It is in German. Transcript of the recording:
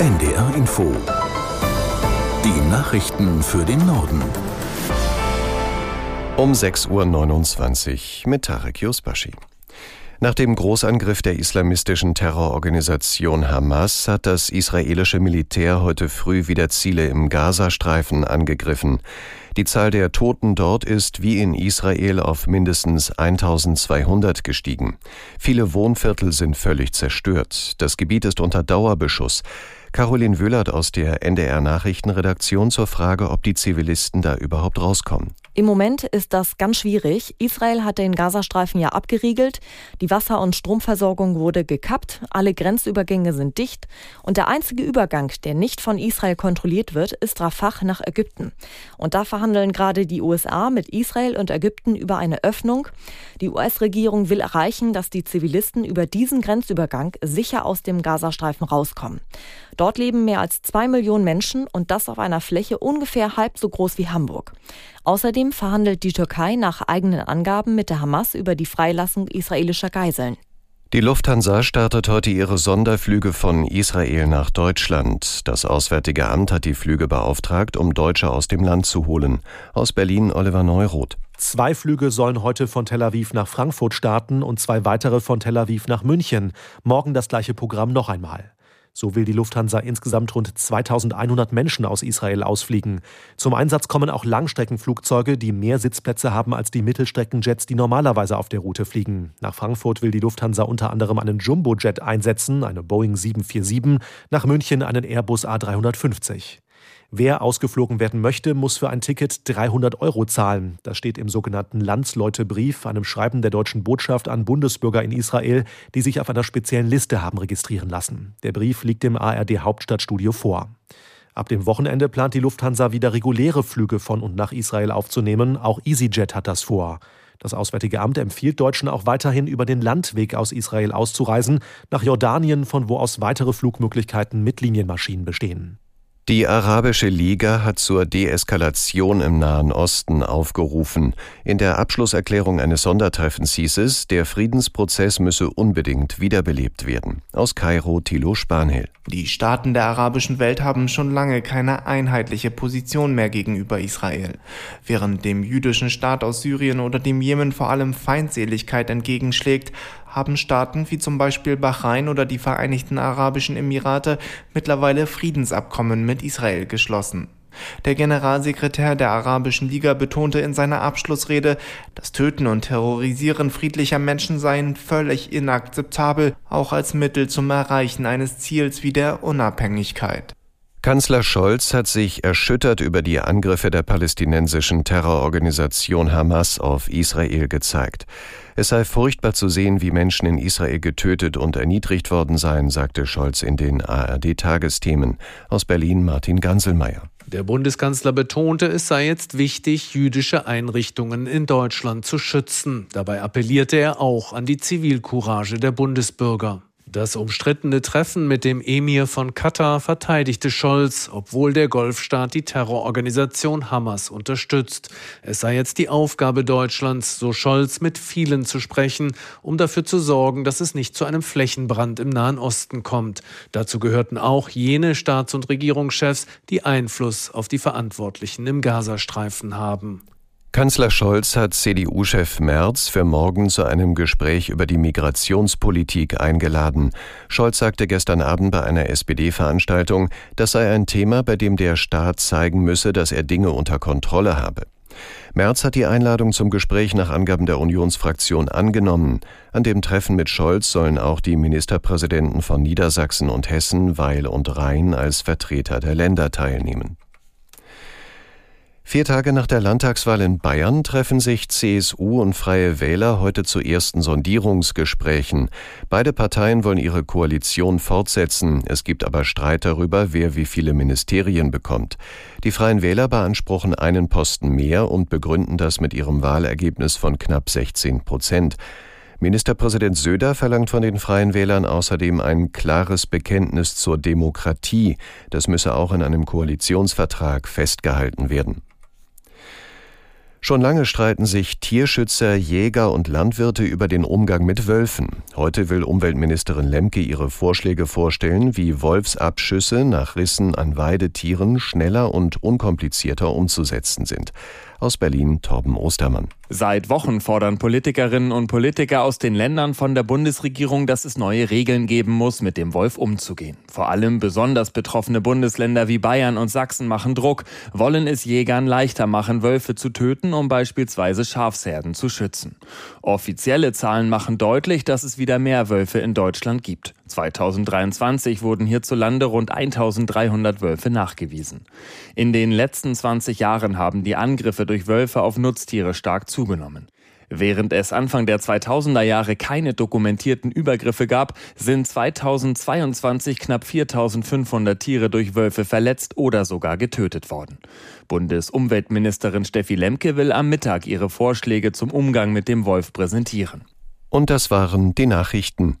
NDR Info. Die Nachrichten für den Norden. Um 6.29 Uhr mit Tarek Yusbashi. Nach dem Großangriff der islamistischen Terrororganisation Hamas hat das israelische Militär heute früh wieder Ziele im Gazastreifen angegriffen. Die Zahl der Toten dort ist wie in Israel auf mindestens 1200 gestiegen. Viele Wohnviertel sind völlig zerstört. Das Gebiet ist unter Dauerbeschuss. Caroline Wöhlert aus der NDR Nachrichtenredaktion zur Frage, ob die Zivilisten da überhaupt rauskommen. Im Moment ist das ganz schwierig. Israel hat den Gazastreifen ja abgeriegelt. Die Wasser- und Stromversorgung wurde gekappt. Alle Grenzübergänge sind dicht. Und der einzige Übergang, der nicht von Israel kontrolliert wird, ist Rafah nach Ägypten. Und da verhandeln gerade die USA mit Israel und Ägypten über eine Öffnung. Die US-Regierung will erreichen, dass die Zivilisten über diesen Grenzübergang sicher aus dem Gazastreifen rauskommen. Dort leben mehr als zwei Millionen Menschen und das auf einer Fläche ungefähr halb so groß wie Hamburg. Außerdem verhandelt die Türkei nach eigenen Angaben mit der Hamas über die Freilassung israelischer Geiseln. Die Lufthansa startet heute ihre Sonderflüge von Israel nach Deutschland. Das Auswärtige Amt hat die Flüge beauftragt, um Deutsche aus dem Land zu holen. Aus Berlin Oliver Neuroth. Zwei Flüge sollen heute von Tel Aviv nach Frankfurt starten und zwei weitere von Tel Aviv nach München. Morgen das gleiche Programm noch einmal. So will die Lufthansa insgesamt rund 2100 Menschen aus Israel ausfliegen. Zum Einsatz kommen auch Langstreckenflugzeuge, die mehr Sitzplätze haben als die Mittelstreckenjets, die normalerweise auf der Route fliegen. Nach Frankfurt will die Lufthansa unter anderem einen Jumbojet einsetzen, eine Boeing 747, nach München einen Airbus A350. Wer ausgeflogen werden möchte, muss für ein Ticket 300 Euro zahlen. Das steht im sogenannten Landsleutebrief, einem Schreiben der deutschen Botschaft an Bundesbürger in Israel, die sich auf einer speziellen Liste haben registrieren lassen. Der Brief liegt dem ARD Hauptstadtstudio vor. Ab dem Wochenende plant die Lufthansa wieder reguläre Flüge von und nach Israel aufzunehmen. Auch EasyJet hat das vor. Das Auswärtige Amt empfiehlt Deutschen auch weiterhin über den Landweg aus Israel auszureisen, nach Jordanien, von wo aus weitere Flugmöglichkeiten mit Linienmaschinen bestehen. Die Arabische Liga hat zur Deeskalation im Nahen Osten aufgerufen. In der Abschlusserklärung eines Sondertreffens hieß es, der Friedensprozess müsse unbedingt wiederbelebt werden. Aus Kairo Thilo Spanhill. Die Staaten der arabischen Welt haben schon lange keine einheitliche Position mehr gegenüber Israel. Während dem jüdischen Staat aus Syrien oder dem Jemen vor allem Feindseligkeit entgegenschlägt, haben Staaten wie zum Beispiel Bahrain oder die Vereinigten Arabischen Emirate mittlerweile Friedensabkommen mit Israel geschlossen. Der Generalsekretär der Arabischen Liga betonte in seiner Abschlussrede, das Töten und Terrorisieren friedlicher Menschen seien völlig inakzeptabel, auch als Mittel zum Erreichen eines Ziels wie der Unabhängigkeit. Kanzler Scholz hat sich erschüttert über die Angriffe der palästinensischen Terrororganisation Hamas auf Israel gezeigt. Es sei furchtbar zu sehen, wie Menschen in Israel getötet und erniedrigt worden seien, sagte Scholz in den ARD-Tagesthemen. Aus Berlin Martin Ganselmeier. Der Bundeskanzler betonte, es sei jetzt wichtig, jüdische Einrichtungen in Deutschland zu schützen. Dabei appellierte er auch an die Zivilcourage der Bundesbürger. Das umstrittene Treffen mit dem Emir von Katar verteidigte Scholz, obwohl der Golfstaat die Terrororganisation Hamas unterstützt. Es sei jetzt die Aufgabe Deutschlands, so Scholz, mit vielen zu sprechen, um dafür zu sorgen, dass es nicht zu einem Flächenbrand im Nahen Osten kommt. Dazu gehörten auch jene Staats- und Regierungschefs, die Einfluss auf die Verantwortlichen im Gazastreifen haben. Kanzler Scholz hat CDU-Chef Merz für morgen zu einem Gespräch über die Migrationspolitik eingeladen. Scholz sagte gestern Abend bei einer SPD-Veranstaltung, das sei ein Thema, bei dem der Staat zeigen müsse, dass er Dinge unter Kontrolle habe. Merz hat die Einladung zum Gespräch nach Angaben der Unionsfraktion angenommen. An dem Treffen mit Scholz sollen auch die Ministerpräsidenten von Niedersachsen und Hessen, Weil und Rhein als Vertreter der Länder teilnehmen. Vier Tage nach der Landtagswahl in Bayern treffen sich CSU und Freie Wähler heute zu ersten Sondierungsgesprächen. Beide Parteien wollen ihre Koalition fortsetzen. Es gibt aber Streit darüber, wer wie viele Ministerien bekommt. Die Freien Wähler beanspruchen einen Posten mehr und begründen das mit ihrem Wahlergebnis von knapp 16 Prozent. Ministerpräsident Söder verlangt von den Freien Wählern außerdem ein klares Bekenntnis zur Demokratie. Das müsse auch in einem Koalitionsvertrag festgehalten werden. Schon lange streiten sich Tierschützer, Jäger und Landwirte über den Umgang mit Wölfen. Heute will Umweltministerin Lemke ihre Vorschläge vorstellen, wie Wolfsabschüsse nach Rissen an Weidetieren schneller und unkomplizierter umzusetzen sind. Aus Berlin Torben Ostermann. Seit Wochen fordern Politikerinnen und Politiker aus den Ländern von der Bundesregierung, dass es neue Regeln geben muss, mit dem Wolf umzugehen. Vor allem besonders betroffene Bundesländer wie Bayern und Sachsen machen Druck, wollen es Jägern leichter machen, Wölfe zu töten, um beispielsweise Schafsherden zu schützen. Offizielle Zahlen machen deutlich, dass es wieder mehr Wölfe in Deutschland gibt. 2023 wurden hierzulande rund 1300 Wölfe nachgewiesen. In den letzten 20 Jahren haben die Angriffe durch Wölfe auf Nutztiere stark zugenommen. Während es Anfang der 2000er Jahre keine dokumentierten Übergriffe gab, sind 2022 knapp 4500 Tiere durch Wölfe verletzt oder sogar getötet worden. Bundesumweltministerin Steffi Lemke will am Mittag ihre Vorschläge zum Umgang mit dem Wolf präsentieren. Und das waren die Nachrichten.